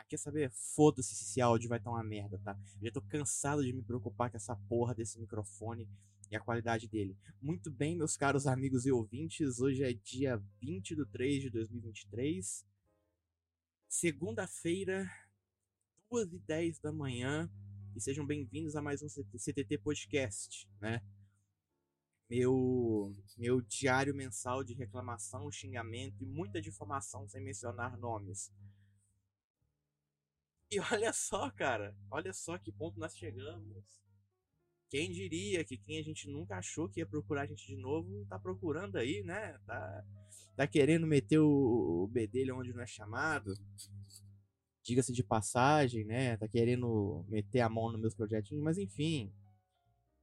Ah, quer saber? Foda-se se esse áudio vai estar uma merda, tá? Eu já tô cansado de me preocupar com essa porra desse microfone e a qualidade dele. Muito bem, meus caros amigos e ouvintes, hoje é dia 20 de 3 de 2023, segunda-feira, 2 e 10 da manhã, e sejam bem-vindos a mais um CTT Podcast, né? Meu, meu diário mensal de reclamação, xingamento e muita difamação sem mencionar nomes. E olha só, cara, olha só que ponto nós chegamos. Quem diria que quem a gente nunca achou que ia procurar a gente de novo, tá procurando aí, né? Tá, tá querendo meter o, o B dele onde não é chamado. Diga-se de passagem, né? Tá querendo meter a mão nos meus projetinhos, mas enfim.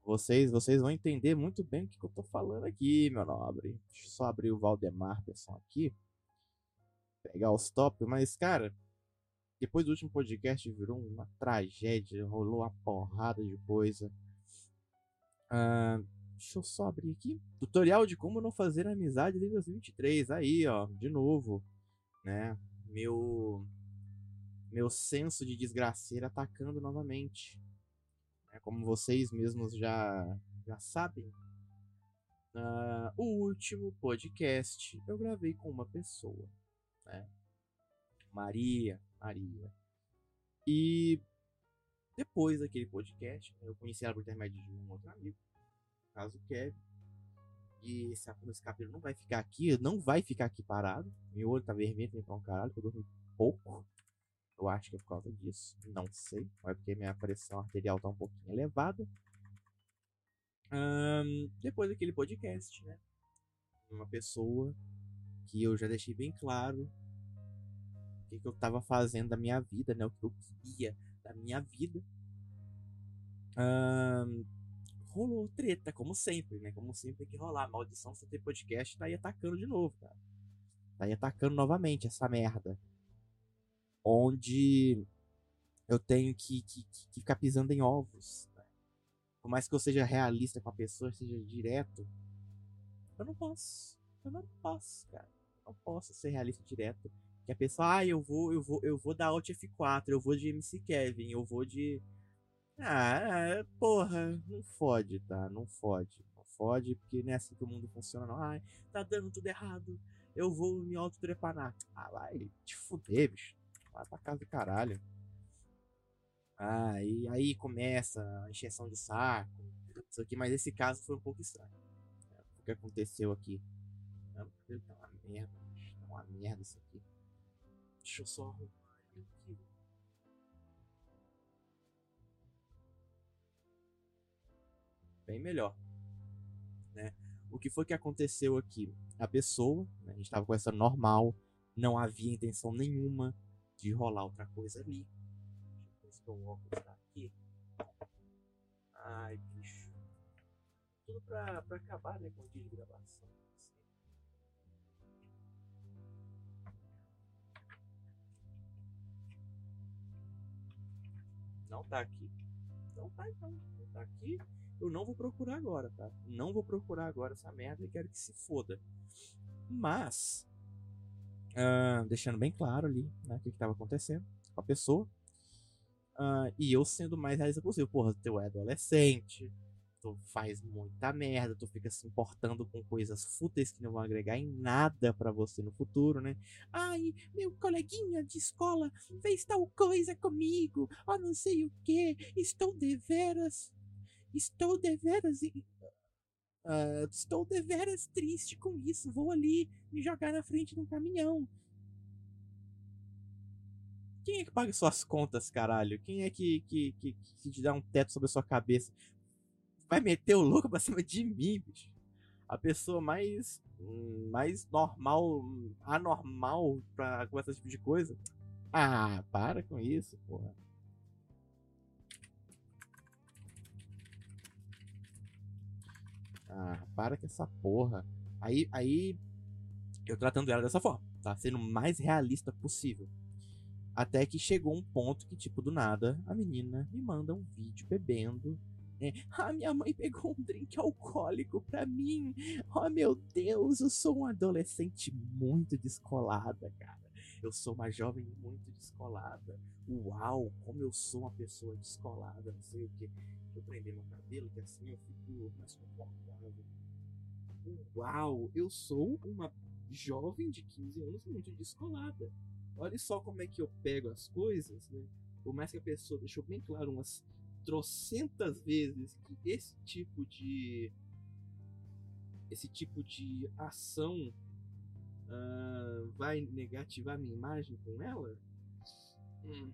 Vocês, vocês vão entender muito bem o que, que eu tô falando aqui, meu nobre. Deixa eu só abrir o Valdemar, pessoal, aqui. Pegar os top, mas, cara, depois do último podcast virou uma tragédia, rolou uma porrada de coisa. Uh, deixa eu só abrir aqui. Tutorial de como não fazer amizade em 2023. Aí, ó, de novo, né? Meu meu senso de desgraceira atacando novamente. É, como vocês mesmos já já sabem, uh, o último podcast eu gravei com uma pessoa, né? Maria, Maria. E depois daquele podcast, eu conheci ela por intermédio de um outro amigo, caso Kevin. E esse, esse cabelo não vai ficar aqui, não vai ficar aqui parado. Meu olho tá vermelho também pra um caralho, que eu dormi pouco. Eu acho que é por causa disso. Não sei. Ou é porque minha pressão arterial tá um pouquinho elevada. Um, depois daquele podcast, né? Uma pessoa que eu já deixei bem claro o que, que eu tava fazendo da minha vida, né? O que eu queria da minha vida. Um, rolou treta, como sempre, né? Como sempre tem que rolar. A maldição CT Podcast tá aí atacando de novo, cara. Tá aí atacando novamente essa merda. Onde eu tenho que, que, que ficar pisando em ovos. Né? Por mais que eu seja realista com a pessoa, seja direto, eu não posso. Eu não posso, cara. Eu não posso ser realista direto. Que a pessoa, ah, eu vou, eu vou, eu vou dar Alt F4, eu vou de MC Kevin, eu vou de. Ah, porra, não fode, tá? Não fode. Não fode, porque não é assim que o mundo funciona, não. Ai, tá dando tudo errado. Eu vou me autotrepanar. Ah, vai te fuder, bicho. Vai pra casa do caralho. Ah, e aí começa a encheção de saco. Isso aqui, mas esse caso foi um pouco estranho. É, o que aconteceu aqui? Tá uma merda, tá uma merda isso aqui. Deixa eu só arrumar aqui. Bem melhor. Né? O que foi que aconteceu aqui? A pessoa, né, a gente estava conversando normal, não havia intenção nenhuma de rolar outra coisa ali. Deixa eu ver se o óculos tá aqui. Ai, bicho. Tudo pra, pra acabar, né, com o dia de gravação. Não tá aqui. Não tá então. Não tá aqui. Eu não vou procurar agora, tá? Não vou procurar agora essa merda e quero que se foda. Mas, uh, deixando bem claro ali, né, o que, que tava acontecendo com a pessoa. Uh, e eu sendo mais realista possível. Porra, teu é adolescente, tu faz muita merda, tu fica se importando com coisas fúteis que não vão agregar em nada para você no futuro, né? Ai, meu coleguinha de escola fez tal coisa comigo, ó não sei o que, estou deveras, estou deveras, uh, estou deveras triste com isso, vou ali me jogar na frente de um caminhão. Quem é que paga suas contas, caralho? Quem é que, que, que, que te dá um teto sobre a sua cabeça? Vai meter o louco pra cima de mim, bicho. A pessoa mais. mais normal, anormal pra com esse tipo de coisa. Ah, para com isso, porra. Ah, para com essa porra. Aí, aí eu tratando ela dessa forma, tá? Sendo o mais realista possível. Até que chegou um ponto que, tipo, do nada, a menina me manda um vídeo bebendo né? Ah, minha mãe pegou um drink alcoólico pra mim. Oh, meu Deus, eu sou um adolescente muito descolada, cara. eu sou uma jovem muito descolada. Uau, como eu sou uma pessoa descolada, não sei o que. Eu prender meu cabelo, que assim eu fico mais confortável. Uau, eu sou uma jovem de 15 anos muito descolada. Olha só como é que eu pego as coisas, né? Por mais que a pessoa deixou bem claro umas trocentas vezes que esse tipo de esse tipo de ação uh, vai negativar minha imagem com ela? Hum.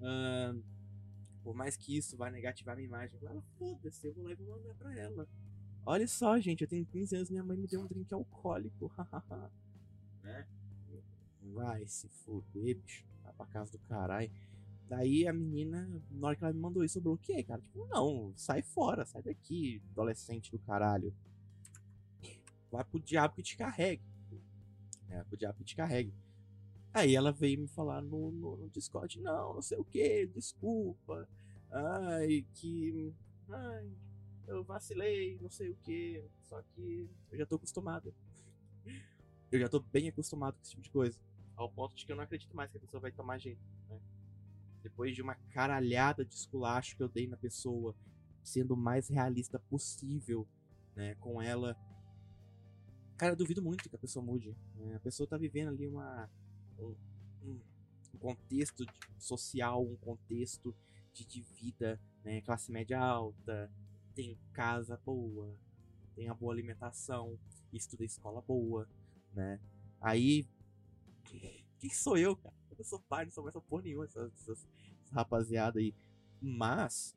Uh, por mais que isso vá negativar minha imagem, ela foda-se, eu vou lá e vou mandar pra ela. Olha só, gente, eu tenho 15 anos, minha mãe me deu um drink alcoólico, né? Vai se fuder, bicho. Vai pra casa do caralho. Daí a menina, na hora que ela me mandou isso, eu bloqueei, cara. Tipo, não, sai fora, sai daqui, adolescente do caralho. Vai pro diabo que te carregue. É, pro diabo que te carregue. Aí ela veio me falar no, no, no Discord, não, não sei o que, desculpa. Ai, que. Ai, eu vacilei, não sei o que. Só que eu já tô acostumado. Eu já tô bem acostumado com esse tipo de coisa. Ao ponto de que eu não acredito mais que a pessoa vai tomar jeito, né? Depois de uma caralhada de esculacho que eu dei na pessoa, sendo o mais realista possível, né, com ela. Cara, eu duvido muito que a pessoa mude. Né? A pessoa tá vivendo ali uma. Um, um, contexto social, um contexto de, de vida, né? Classe média alta, tem casa boa, tem a boa alimentação, estuda em escola boa, né? Aí quem sou eu, cara? Eu sou pai, não sou mais porra nenhuma, essa, rapaziada aí. Mas,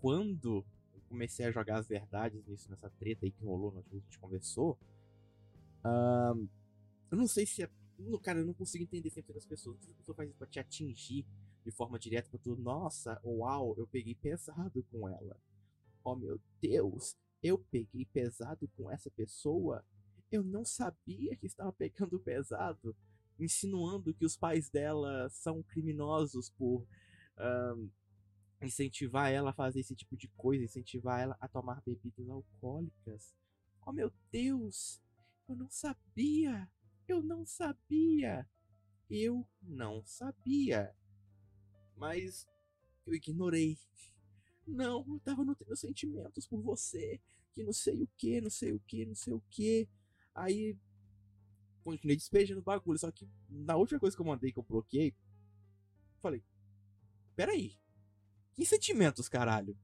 quando eu comecei a jogar as verdades nisso, nessa treta aí que rolou que a gente conversou, eu não sei se é. Cara, eu não consigo entender sempre das pessoas. A pessoa faz isso pra te atingir de forma direta pra tu. Nossa, uau, eu peguei pesado com ela. Oh meu Deus, eu peguei pesado com essa pessoa eu não sabia que estava pegando pesado, insinuando que os pais dela são criminosos por incentivar ela a fazer esse tipo de coisa, incentivar ela a tomar bebidas alcoólicas. Oh meu Deus! Eu não sabia! Eu não sabia! Eu não sabia! Mas eu ignorei. Não, eu tava nutrindo sentimentos por você, que não sei o que, não sei o que, não sei o que. Aí continuei despejando o bagulho. Só que na última coisa que eu mandei, que eu bloqueei, falei: Peraí. Que sentimentos, caralho?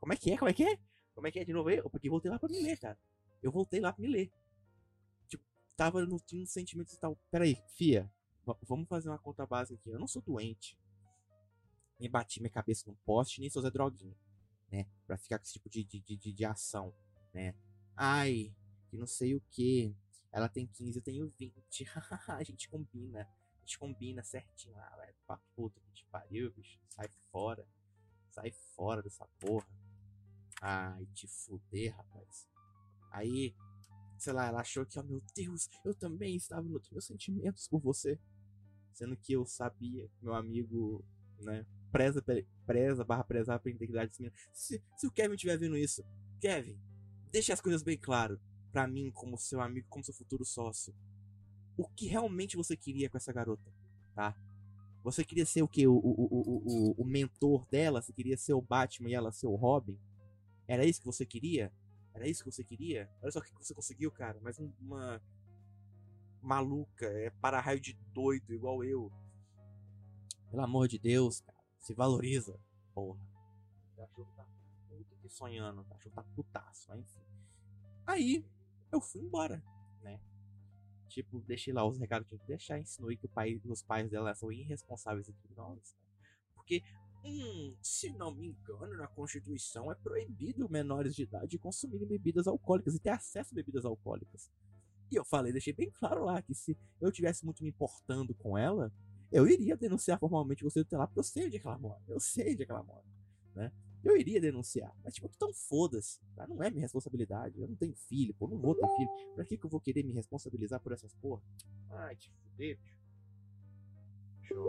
Como é que é? Como é que é? Como é que é de novo aí? Porque voltei lá pra me ler, cara. Eu voltei lá pra me ler. Tipo, tava time sentimentos e tal. Peraí, fia. Vamos fazer uma conta básica aqui. Eu não sou doente. Nem bati minha cabeça num poste, nem sou Zé Droguinha. Né? Pra ficar com esse tipo de, de, de, de ação. Né? Ai, que não sei o que. Ela tem 15, eu tenho 20. a gente combina. A gente combina certinho lá, velho. Pra puta que te pariu, bicho. Sai fora. Sai fora dessa porra. Ai, te fuder, rapaz. Aí, sei lá, ela achou que, oh meu Deus, eu também estava nos meus sentimentos por você. Sendo que eu sabia meu amigo, né, preza, preza barra prezar pela integridade. Se, se o Kevin estiver vendo isso, Kevin, deixe as coisas bem claro para mim como seu amigo, como seu futuro sócio, o que realmente você queria com essa garota, tá? Você queria ser o que? O, o, o, o, o mentor dela? Você queria ser o Batman e ela ser o Robin? Era isso que você queria? Era isso que você queria? Olha só o que você conseguiu, cara. Mais uma maluca, é para-raio de doido, igual eu. Pelo amor de Deus, cara. Se valoriza, porra. O cachorro tá puta que sonhando. O cachorro tá putaço, mas enfim. Aí, eu fui embora, né? Tipo, deixei lá os recados que tinha que deixar, insinuei que pai, os pais dela são irresponsáveis e criminosos. Né? Porque, hum, se não me engano, na Constituição é proibido menores de idade consumirem bebidas alcoólicas e ter acesso a bebidas alcoólicas. E eu falei, deixei bem claro lá que se eu tivesse muito me importando com ela, eu iria denunciar formalmente você lá, porque eu sei onde é que ela mora. Eu sei onde é que ela mora, né? eu iria denunciar. Mas, tipo, então foda-se. Tá? Não é minha responsabilidade. Eu não tenho filho, pô. Não vou ter filho. Pra que, que eu vou querer me responsabilizar por essas porra? Ai, te fuder, bicho. Eu...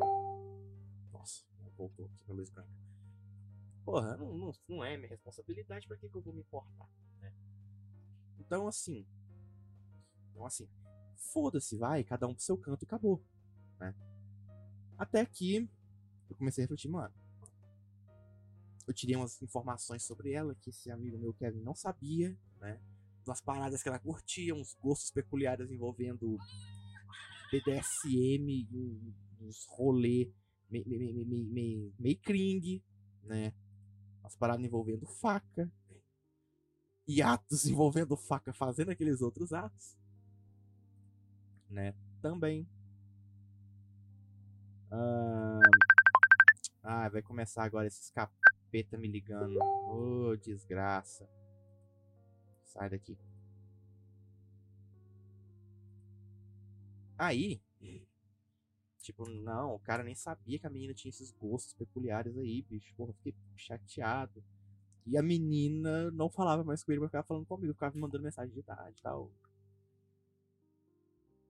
Nossa, voltou aqui pra luz branca. porra, não, não, não é minha responsabilidade, pra que, que eu vou me importar, né? Então, assim. Então, assim. Foda-se, vai, cada um pro seu canto e acabou, né? Até que eu comecei a refletir, mano. Eu tirei umas informações sobre ela que esse amigo meu Kevin não sabia, né? Umas paradas que ela curtia, uns gostos peculiares envolvendo BDSM, uns rolê meio, meio, meio, meio, meio cring, né? Umas paradas envolvendo faca. E atos envolvendo faca fazendo aqueles outros atos. Né? Também. Ah, ah vai começar agora esses capeta me ligando. Ô, oh, desgraça. Sai daqui. Aí, tipo, não, o cara nem sabia que a menina tinha esses gostos peculiares aí, bicho. Porra, fiquei chateado. E a menina não falava mais com ele, mas ficava falando comigo, ficava me mandando mensagem de idade e tal.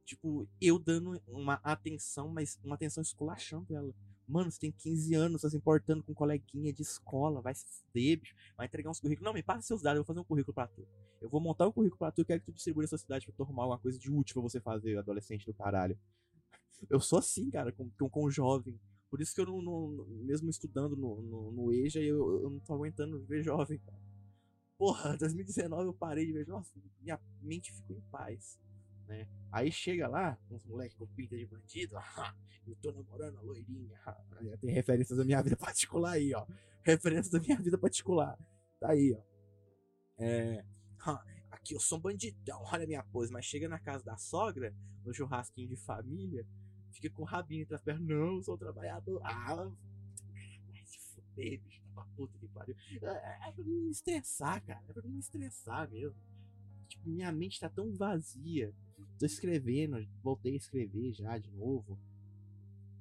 Tipo, eu dando uma atenção, mas uma atenção esculachando ela. Mano, você tem 15 anos, tá se importando com um coleguinha de escola, vai se fuder, bicho. Vai entregar uns currículos. Não, me passa seus dados, eu vou fazer um currículo pra tu. Eu vou montar um currículo pra tu, eu quero que tu distribua na sua cidade pra tu arrumar alguma coisa de útil pra você fazer, adolescente do caralho. Eu sou assim, cara, com, com, com jovem. Por isso que eu não, não mesmo estudando no, no, no EJA, eu, eu não tô aguentando ver jovem, cara. Porra, 2019 eu parei de ver, nossa, minha mente ficou em paz né? Aí chega lá, uns moleques com pinta de bandido, eu tô namorando a loirinha. Tem referências da minha vida particular aí, ó. Referências da minha vida particular. Tá aí, ó. É, aqui eu sou um bandidão, olha a minha pose. Mas chega na casa da sogra, no churrasquinho de família, fica com o rabinho entre as pernas. Não, eu sou trabalhador. Ah, vai se fuder, bicho, tá puta que pariu. É, é pra me estressar, cara. É pra me estressar mesmo. Tipo, minha mente tá tão vazia Tô escrevendo, voltei a escrever já de novo.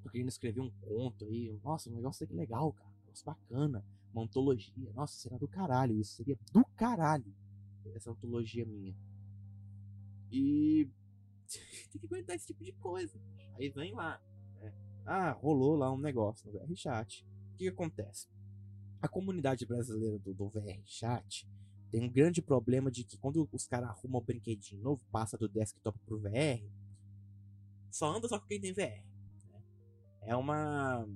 Tô querendo escrever um conto aí. Nossa, um negócio legal, cara. Um negócio bacana. Uma antologia. Nossa, será do caralho isso. Seria do caralho essa antologia minha. E tem que aguentar esse tipo de coisa. Aí vem lá. Né? Ah, rolou lá um negócio no VRChat. O que, que acontece? A comunidade brasileira do, do VRChat tem um grande problema de que quando os caras arrumam um brinquedinho novo, passa do desktop pro VR, só anda só com quem tem VR. Né? É uma.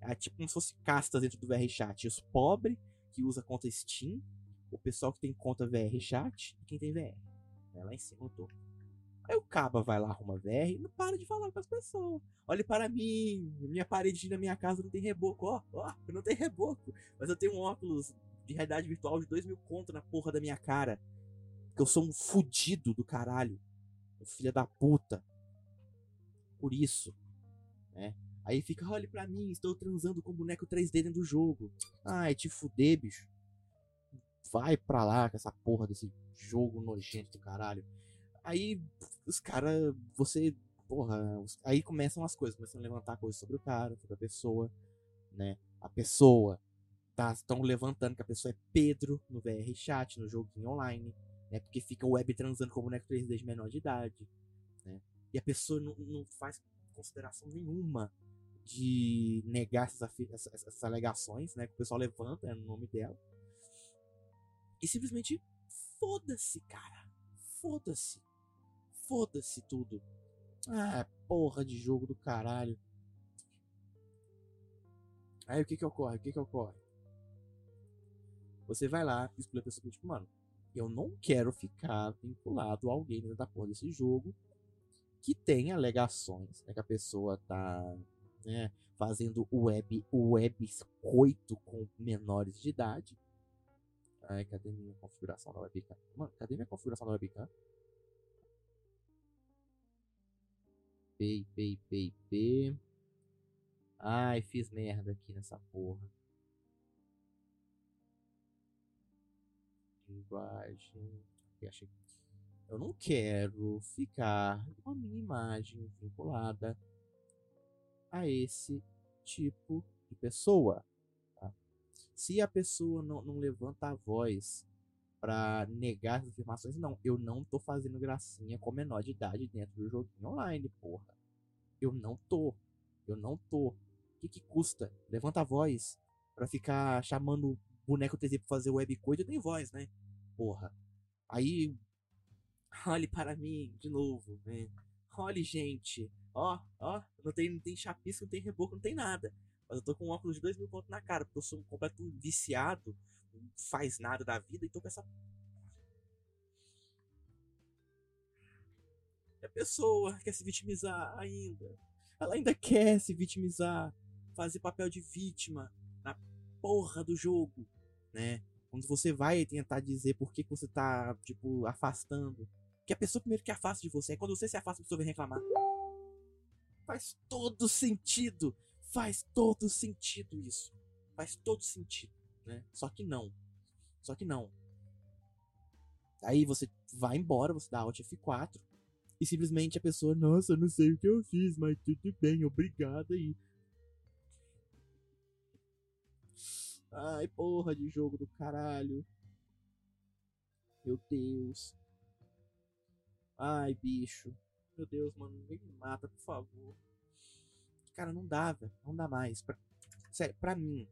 É tipo como se fosse castas dentro do VR Chat. Os pobres que usa conta Steam, o pessoal que tem conta VR Chat e quem tem VR. É lá em cima no topo. Aí o Caba vai lá, arruma VR e não para de falar com as pessoas. Olhe para mim, minha parede na minha casa não tem reboco. Ó, ó, não tem reboco. Mas eu tenho um óculos de realidade virtual de 2 mil conto na porra da minha cara. Que eu sou um fudido do caralho. Filha da puta. Por isso. Né? Aí fica, olhe pra mim, estou transando com boneco 3D dentro do jogo. Ai, te fuder, bicho. Vai pra lá com essa porra desse jogo nojento do caralho. Aí os caras, você, porra, aí começam as coisas, começam a levantar coisas sobre o cara, sobre a pessoa, né? A pessoa estão tá, levantando que a pessoa é Pedro no VR chat, no joguinho online, né? Porque fica o web transando com boneco 3D de menor de idade, né? E a pessoa não, não faz consideração nenhuma de negar essas, essas, essas, alegações, né? Que o pessoal levanta é no nome dela. E simplesmente foda-se, cara. Foda-se. Foda-se tudo. Ah, porra de jogo do caralho. Aí o que que ocorre? O que que ocorre? Você vai lá e explica a pessoa, tipo, mano, eu não quero ficar vinculado a alguém dentro da porra desse jogo que tem alegações, né, que a pessoa tá né, fazendo web, web coito com menores de idade. Ai, cadê minha configuração da webcam? Mano, cadê minha configuração da webcam? Pay, pay, pay, pay. Ai, fiz merda aqui nessa porra. Linguagem. Eu não quero ficar com a minha imagem vinculada a esse tipo de pessoa. Tá? Se a pessoa não, não levanta a voz para negar as afirmações, não, eu não tô fazendo gracinha com menor de idade dentro do joguinho online, porra. Eu não tô. Eu não tô. O que, que custa? Levanta a voz Pra ficar chamando boneco 3D pra fazer webcoin, eu tenho voz, né? Porra. Aí. Olhe para mim de novo, né? Olhe, gente. Ó, ó. Não tem, não tem chapisco, não tem reboco, não tem nada. Mas eu tô com um óculos de 2 mil pontos na cara, porque eu sou um completo viciado. Não faz nada da vida e tô com essa. E a pessoa quer se vitimizar ainda. Ela ainda quer se vitimizar. Fazer papel de vítima na porra do jogo, né? Quando você vai tentar dizer por que, que você tá, tipo, afastando. Que a pessoa primeiro que afasta de você. É quando você se afasta, a pessoa vem reclamar. Faz todo sentido. Faz todo sentido isso. Faz todo sentido, né? Só que não. Só que não. Aí você vai embora, você dá Alt F4 e simplesmente a pessoa, nossa, não sei o que eu fiz, mas tudo bem, obrigado aí. Ai, porra de jogo do caralho. Meu Deus. Ai, bicho. Meu Deus, mano, ninguém me mata, por favor. Cara, não dá, velho. Não dá mais. Pra, sério, pra mim.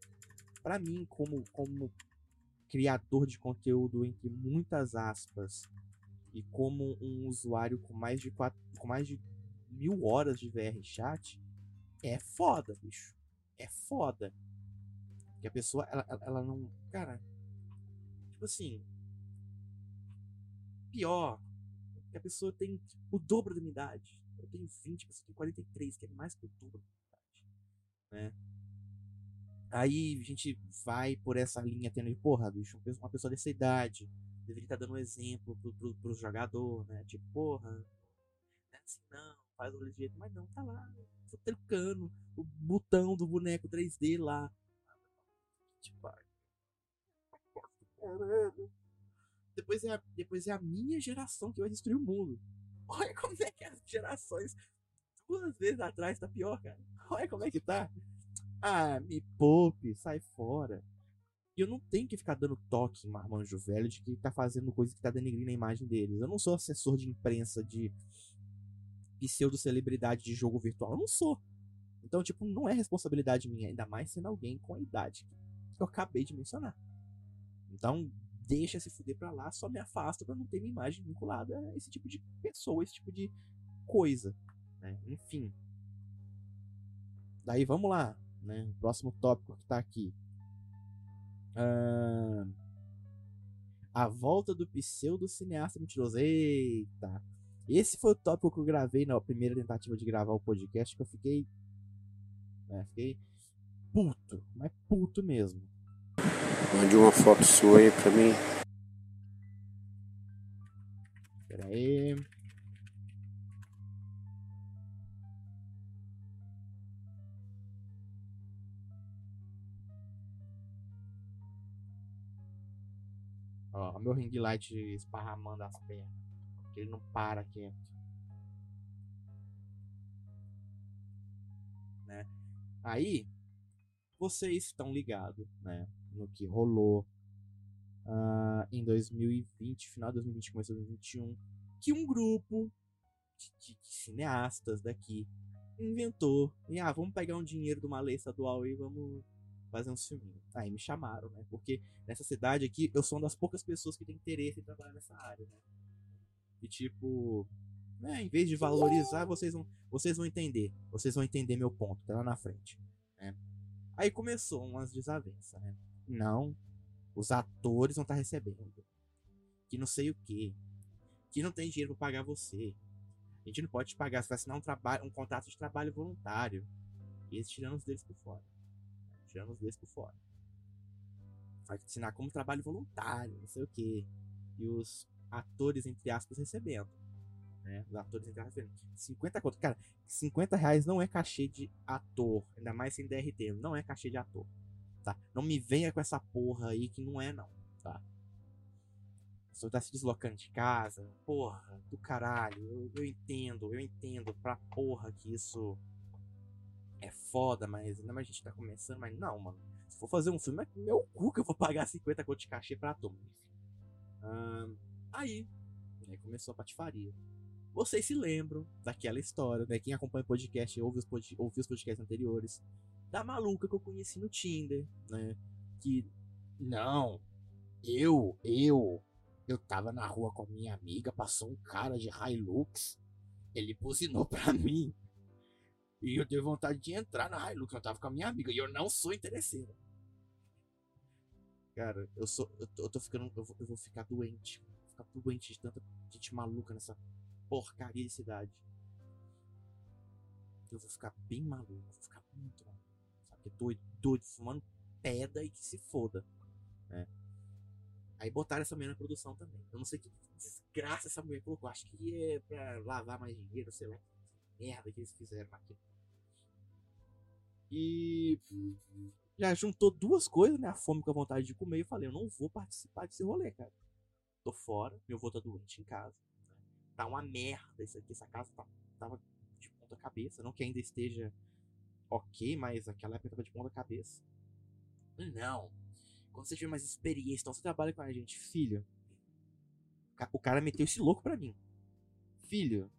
Pra mim, como, como criador de conteúdo, entre muitas aspas, e como um usuário com mais de quatro, com mais de mil horas de VR chat, é foda, bicho. É foda. Que a pessoa, ela, ela, não. Cara. Tipo assim. Pior. Que a pessoa tem o dobro da minha idade. Eu tenho 20, a pessoa tem 43, que é mais que o dobro da minha idade. Né? Aí a gente vai por essa linha tendo, porra, bicho, uma pessoa dessa idade deveria estar dando um exemplo pro, pro, pro jogador, né? Tipo, porra, não é assim não, faz o jeito, mas não, tá lá, trocando o botão do boneco 3D lá. Tipo, depois é, a, depois é a minha geração que vai destruir o mundo. Olha como é que as gerações duas vezes atrás tá pior, cara. Olha como é que tá. Ah, me poupe, sai fora. E eu não tenho que ficar dando toque em marmanjo velho de que tá fazendo coisa que tá denegrindo a imagem deles. Eu não sou assessor de imprensa de pseudo-celebridade de jogo virtual. Eu não sou. Então, tipo, não é responsabilidade minha, ainda mais sendo alguém com a idade que eu acabei de mencionar. Então, deixa se fuder pra lá, só me afasta pra não ter minha imagem vinculada a esse tipo de pessoa, esse tipo de coisa. Né? Enfim. Daí vamos lá, né? O próximo tópico que tá aqui. Uh, a volta do pseudo-cineasta mentiroso. Eita! Esse foi o tópico que eu gravei na primeira tentativa de gravar o podcast, que eu fiquei. É, fiquei puto, mas puto mesmo. Mande uma foto sua aí pra mim. Pera aí. Ó, meu ring light esparramando as pernas. Ele não para quieto. Né? Aí, vocês estão ligados, né? No que rolou uh, em 2020, final de 2020, começo de 2021, que um grupo de, de, de cineastas daqui inventou. E, ah, vamos pegar um dinheiro de uma lei estadual e vamos fazer um filminhos. Aí me chamaram, né? Porque nessa cidade aqui eu sou uma das poucas pessoas que tem interesse em trabalhar nessa área, né? E tipo, né, em vez de valorizar, vocês vão, vocês vão entender. Vocês vão entender meu ponto, tá lá na frente. Aí começou umas desavenças, né? Não, os atores estar tá recebendo. Que não sei o que. Que não tem dinheiro para pagar você. A gente não pode te pagar, você vai assinar um, trabalho, um contrato de trabalho voluntário. E eles tirando os deles por fora tirando os dois por fora. Vai assinar como trabalho voluntário, não sei o que. E os atores, entre aspas, recebendo. Né? Os atores, entre aspas, recebendo. 50 conto. Cara, 50 reais não é cachê de ator. Ainda mais sem DRT. Não é cachê de ator. Tá? Não me venha com essa porra aí que não é, não. Tá? Você tá se deslocando de casa. Porra, do caralho. Eu, eu entendo, eu entendo pra porra que isso é foda, mas ainda mais a gente tá começando, mas não, mano. Se for fazer um filme, é meu cu que eu vou pagar 50 conto de cachê pra ator. aí, né, começou a patifaria. Vocês se lembram daquela história, né? Quem acompanha o podcast ouve os, pod, ouve os podcasts anteriores. da maluca que eu conheci no Tinder, né? Que Não, eu, eu, eu tava na rua com a minha amiga, passou um cara de Hilux, ele buzinou pra mim. E eu dei vontade de entrar na Hilux, eu tava com a minha amiga, e eu não sou interesseiro. Cara, eu sou. Eu tô, eu tô ficando. Eu vou, eu vou ficar doente. Vou ficar doente de tanta gente maluca nessa porcaria de cidade. Eu vou ficar bem maluco. Vou ficar muito maluco. Sabe? Doido, doido, fumando pedra e que se foda. Né? Aí botaram essa mulher na produção também. Eu não sei que desgraça essa mulher colocou. Acho que é pra lavar mais dinheiro, sei lá. Merda que eles fizeram aqui. E já juntou duas coisas, né? A fome com a vontade de comer. Eu falei, eu não vou participar desse rolê, cara. Tô fora, meu avô tá doente em casa. Tá uma merda isso aqui. Essa casa tá, tava de ponta cabeça. Não que ainda esteja ok, mas aquela época tava de ponta cabeça. Não. Quando você tiver mais experiência, então você trabalha com a gente, filho. O cara meteu esse louco pra mim. Filho,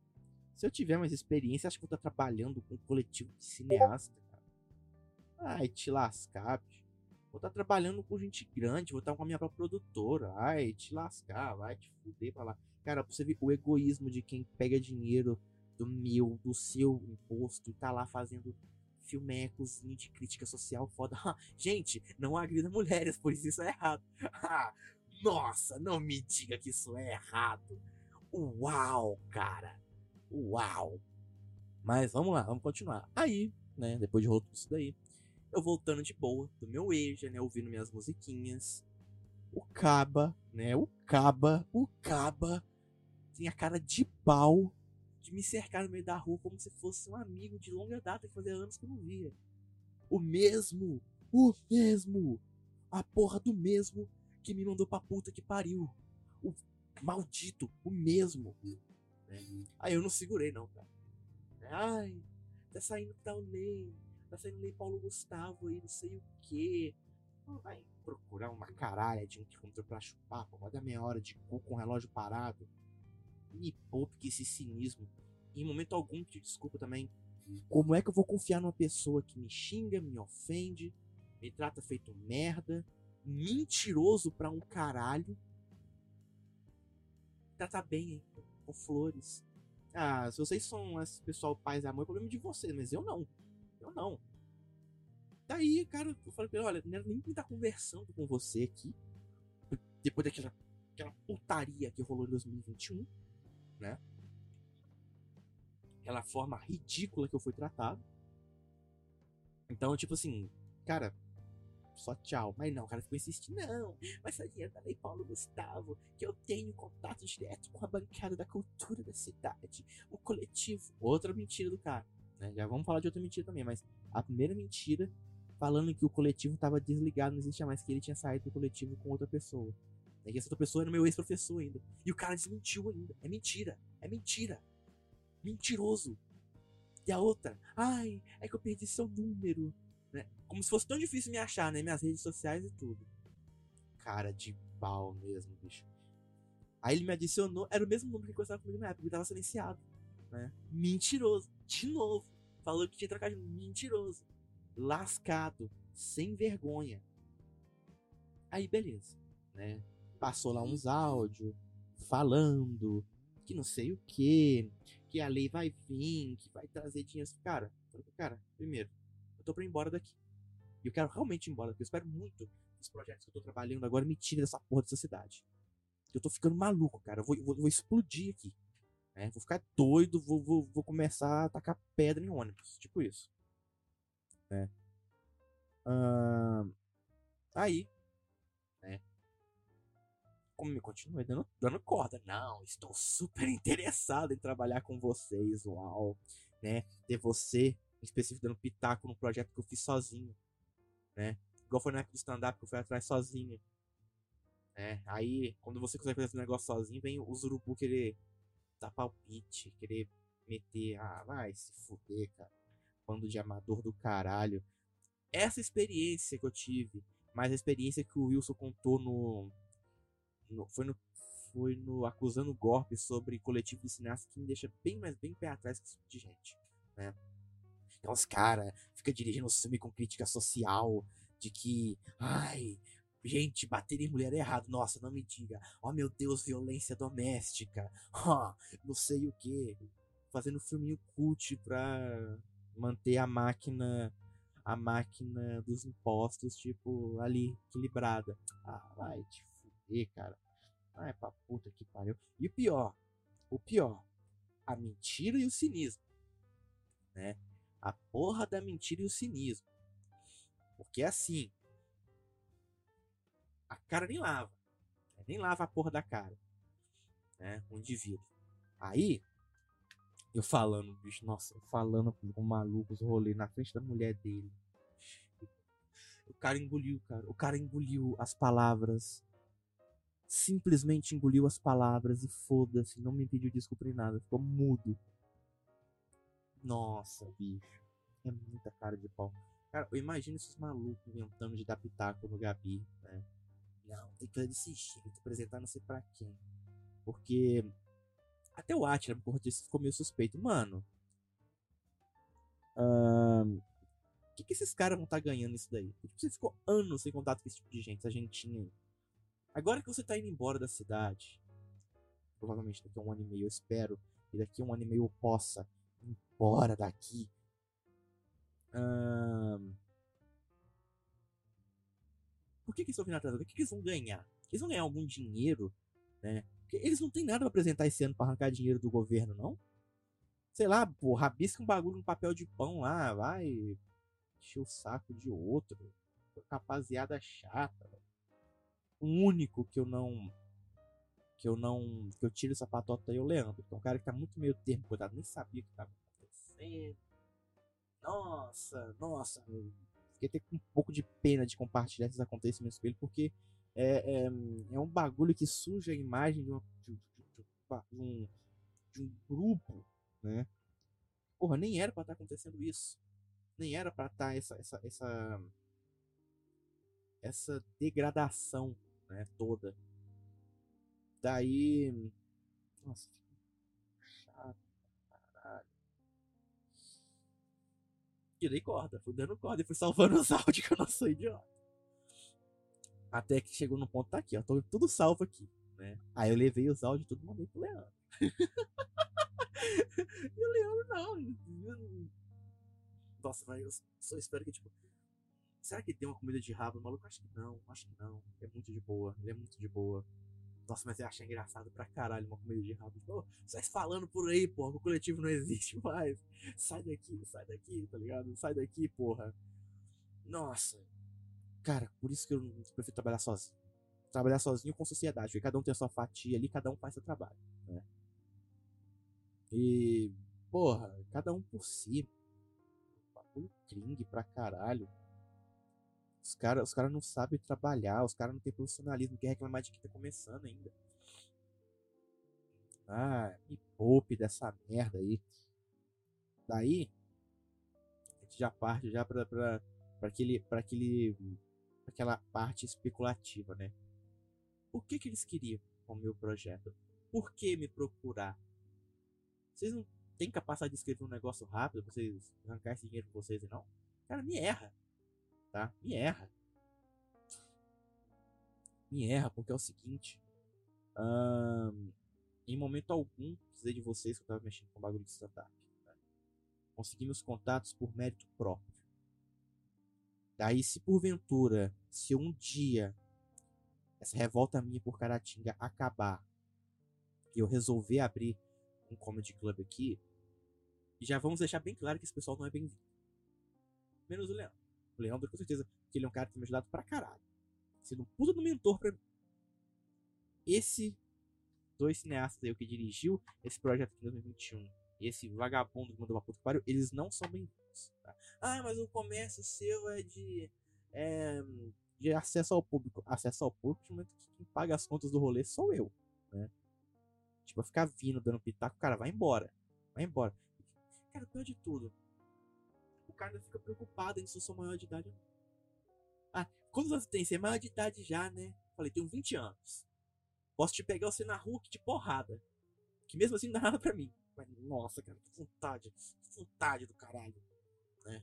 se eu tiver mais experiência, acho que vou estar trabalhando com um coletivo de cineasta, cara. Ai, te lascar, bicho. Vou estar trabalhando com gente grande, vou estar com a minha própria produtora. Ai, te lascar, vai te fuder pra lá. Cara, pra você ver o egoísmo de quem pega dinheiro do meu, do seu imposto e tá lá fazendo filmecozinho de crítica social foda. gente, não agrida mulheres, por isso é errado. Nossa, não me diga que isso é errado. Uau, cara. Uau. Mas vamos lá, vamos continuar. Aí, né, depois de tudo isso daí, eu voltando de boa do meu Eja, né, ouvindo minhas musiquinhas. O Caba, né, o Caba, o Caba tem a cara de pau de me cercar no meio da rua como se fosse um amigo de longa data que fazia anos que eu não via. O mesmo, o mesmo, a porra do mesmo que me mandou pra puta que pariu. O maldito, o mesmo. Aí eu não segurei não, cara. Ai, tá saindo tal lei, tá saindo lei Paulo Gustavo aí, não sei o. Pô, Vai procurar uma caralha de um quilômetro pra chupar, pô, vai dar meia hora de cu com o relógio parado. Me poupe que esse cinismo. Em momento algum te desculpa também. Como é que eu vou confiar numa pessoa que me xinga, me ofende, me trata feito merda, mentiroso pra um caralho? Trata bem, hein? Com flores. Ah, se vocês são esse pessoal paz e amor, é problema de vocês, mas eu não. Eu não. Daí, cara, eu falei pra ele, olha, nem estar conversando com você aqui. Depois daquela aquela putaria que rolou em 2021, né? Aquela forma ridícula que eu fui tratado. Então, tipo assim, cara, só tchau. Mas não, o cara ficou insistindo, não, mas sabia da Lei Paulo Gustavo, que eu tenho contato direto com a bancada da cultura da cidade, o coletivo. Outra mentira do cara, né? Já vamos falar de outra mentira também, mas a primeira mentira, falando que o coletivo tava desligado, não existia mais, que ele tinha saído do coletivo com outra pessoa. E essa outra pessoa era o meu ex-professor ainda. E o cara desmentiu ainda. É mentira. É mentira. Mentiroso. E a outra, ai, é que eu perdi seu número. Né? Como se fosse tão difícil me achar, né? Minhas redes sociais e tudo. Cara de pau mesmo, bicho. Aí ele me adicionou, era o mesmo número que conversava comigo na época, ele tava silenciado. Né? Mentiroso. De novo. Falou que tinha trocado de mentiroso. Lascado. Sem vergonha. Aí, beleza. Né? Passou lá uns áudios falando que não sei o que, que a lei vai vir, que vai trazer dinheiro. Cara, cara, primeiro, eu tô pra ir embora daqui. E eu quero realmente ir embora, porque eu espero muito que os projetos que eu tô trabalhando agora me tirem dessa porra dessa cidade. Eu tô ficando maluco, cara. Eu vou, vou, vou explodir aqui. né? Vou ficar doido, vou, vou, vou começar a tacar pedra em ônibus. Tipo isso. Né? Aí? Como me continua dando, dando corda. Não, estou super interessado em trabalhar com vocês. Uau. Né? Ter você, em específico, dando pitaco no projeto que eu fiz sozinho. Né? Igual foi na época do stand-up que eu fui atrás sozinho. né? Aí, quando você consegue fazer esse negócio sozinho, vem os urubu querer dar palpite, querer meter. Ah, vai se fuder, cara. Bando de amador do caralho. Essa experiência que eu tive, mas a experiência que o Wilson contou no. No- foi no. Foi no Acusando Golpe sobre coletivo de cineastas que me deixa bem, mais bem pé atrás com esse tipo de gente. Né? Que é uns caras fica dirigindo um filme com crítica social, de que, ai, gente, bater em mulher é errado. Nossa, não me diga. Oh meu Deus, violência doméstica. Oh, não sei o que. Fazendo filminho cult pra manter a máquina a máquina dos impostos, tipo, ali, equilibrada. Ah, vai fuder, cara. Ai, pra puta que pariu. E o pior, o pior, a mentira e o cinismo, né? A porra da mentira e o cinismo. Porque é assim, a cara nem lava. Né? Nem lava a porra da cara. Né? Um indivíduo. Aí, eu falando, bicho, nossa, eu falando com malucos, rolê na frente da mulher dele. O cara engoliu, cara. O cara engoliu as palavras. Simplesmente engoliu as palavras e foda-se, não me pediu desculpa nem nada. Ficou mudo. Nossa, bicho. É muita cara de pau. Cara, eu imagino esses malucos inventando de dar pitaco no Gabi, né? Não, tem que desse jeito, apresentar não sei pra quem. Porque até o Atila, por disso, ficou meio suspeito. Mano. O que, que esses caras vão estar tá ganhando isso daí? Tipo, você ficou anos sem contato com esse tipo de gente, essa gentinha. Agora que você tá indo embora da cidade, provavelmente daqui a um ano e meio, eu espero, e daqui a um ano e meio eu possa ir embora daqui. Por que, que eles estão vindo atrás? O que, que eles vão ganhar? Eles vão ganhar algum dinheiro, né? Porque eles não têm nada para apresentar esse ano para arrancar dinheiro do governo, não? Sei lá, pô, rabisca um bagulho no papel de pão lá, vai encher o saco de outro. Rapaziada chata. O único que eu não. Que eu não. Que eu tiro essa patota aí é o Leandro. Que é um cara que tá muito meio termo, coitado. Nem sabia o que tava acontecendo. Nossa, nossa. Fiquei até com um pouco de pena de compartilhar esses acontecimentos com ele, porque é, é, é um bagulho que suja a imagem de, uma, de, de, de, um, de um grupo, né? Porra, nem era para estar tá acontecendo isso. Nem era para estar tá essa, essa, essa, essa degradação né, toda. Daí. Nossa, chato, caralho. E corda, fui dando corda e fui salvando os áudios que eu não sou idiota. Até que chegou no ponto, tá aqui, ó. Tô tudo salvo aqui, né? Aí eu levei os áudios e tudo mandei pro Leandro. e o Leandro não. Nossa, mas eu só espero que, tipo. Será que tem uma comida de rabo? Maluco, acho que não, acho que não. É muito de boa, ele é muito de boa. Nossa, mas eu achei engraçado pra caralho uma comida de rabo. Tipo, sai falando por aí, porra, o coletivo não existe mais. Sai daqui, sai daqui, tá ligado? Sai daqui, porra. Nossa, Cara, por isso que eu prefiro trabalhar sozinho. Trabalhar sozinho com sociedade, porque cada um tem a sua fatia ali, cada um faz seu trabalho, né? E, porra, cada um por si. Bagulho cringue pra caralho. Os caras os cara não sabem trabalhar, os caras não têm profissionalismo, quer reclamar de que tá começando ainda. Ah, me poupe dessa merda aí. Daí, a gente já parte já pra, pra, pra aquele, pra aquele aquela parte especulativa, né? O que que eles queriam com o meu projeto? Por que me procurar? Vocês não têm capacidade de escrever um negócio rápido pra vocês arrancar esse dinheiro com vocês, não? Cara, me erra. Tá? Me erra. Me erra, porque é o seguinte. Em momento algum, precisei de vocês que eu tava mexendo com bagulho de stand-up. Né? Consegui meus contatos por mérito próprio. Daí, se porventura, se um dia essa revolta minha por Caratinga acabar e eu resolver abrir um comedy club aqui, já vamos deixar bem claro que esse pessoal não é bem-vindo. Menos o Leandro. O Leandro, com certeza, porque ele é um cara que tem me ajudado pra caralho. Sendo um puta do mentor pra mim. Esse dois cineastas aí que dirigiu esse projeto aqui em 2021 esse vagabundo que mandou uma puta que pariu, eles não são bem-vindos. Tá? Ah, mas o comércio seu é de. É, de acesso ao público. Acesso ao público, mas quem paga as contas do rolê sou eu. Né? Tipo, ficar vindo, dando pitaco, cara, vai embora. Vai embora. Cara, pior de tudo. Cara fica preocupado se eu sou maior de idade. Ah, quantos anos tem? Você é maior de idade já, né? Falei, tenho 20 anos. Posso te pegar você na rua que de porrada. Que mesmo assim não dá nada pra mim. Mas, nossa, cara, que vontade. Que vontade do caralho. né?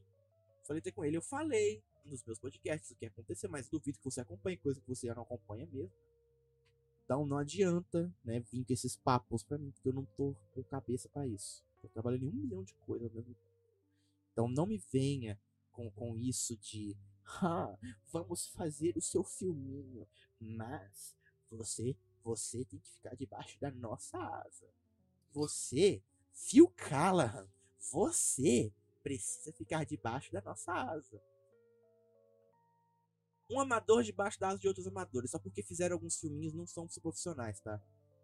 Falei até com ele, eu falei nos meus podcasts o que acontecer, mas duvido que você acompanhe, coisa que você já não acompanha mesmo. Então não adianta, né, vir com esses papos pra mim, porque eu não tô com cabeça para isso. Eu trabalho em um milhão de coisas ao mesmo tempo. Então não me venha com, com isso de ah, vamos fazer o seu filminho, mas você, você tem que ficar debaixo da nossa asa. Você, Phil Callahan, você precisa ficar debaixo da nossa asa um amador debaixo da asa de outros amadores. Só porque fizeram alguns filminhos não são profissionais, tá?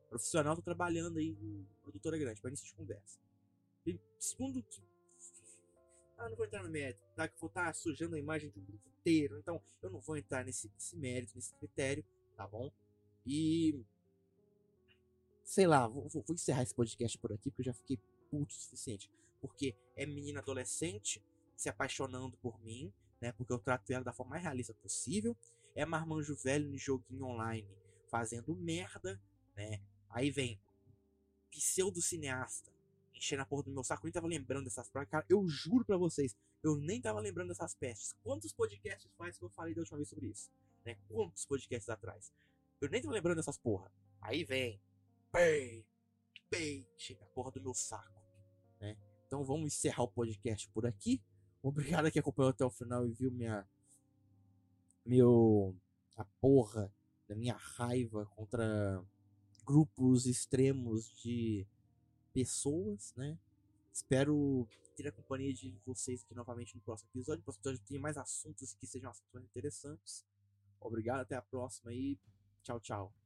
Profissional tá trabalhando aí em produtora grande, para início de conversa. E segundo. Ah, não vou entrar no mérito, tá? Que vou estar tá sujando a imagem de um grupo inteiro. Então, eu não vou entrar nesse, nesse mérito, nesse critério, tá bom? E. Sei lá, vou, vou, vou encerrar esse podcast por aqui, porque eu já fiquei puto o suficiente. Porque é menina adolescente se apaixonando por mim, né? Porque eu trato ela da forma mais realista possível. É marmanjo velho no joguinho online fazendo merda, né? Aí vem pseudo cineasta enchendo a porra do meu saco. Nem tava lembrando dessas pragas. Cara, eu juro pra vocês, eu nem tava lembrando dessas pestes. Quantos podcasts faz que eu falei da última vez sobre isso? Né? Quantos podcasts atrás? Eu nem tava lembrando dessas porra. Aí vem. Pei, pei, chega a porra do meu saco. Né? Então vamos encerrar o podcast por aqui. Obrigado que acompanhou até o final e viu minha. Meu. A porra da minha raiva contra grupos extremos de pessoas, né? Espero ter a companhia de vocês aqui novamente no próximo episódio. No próximo episódio tem mais assuntos que sejam assuntos interessantes. Obrigado, até a próxima e tchau, tchau.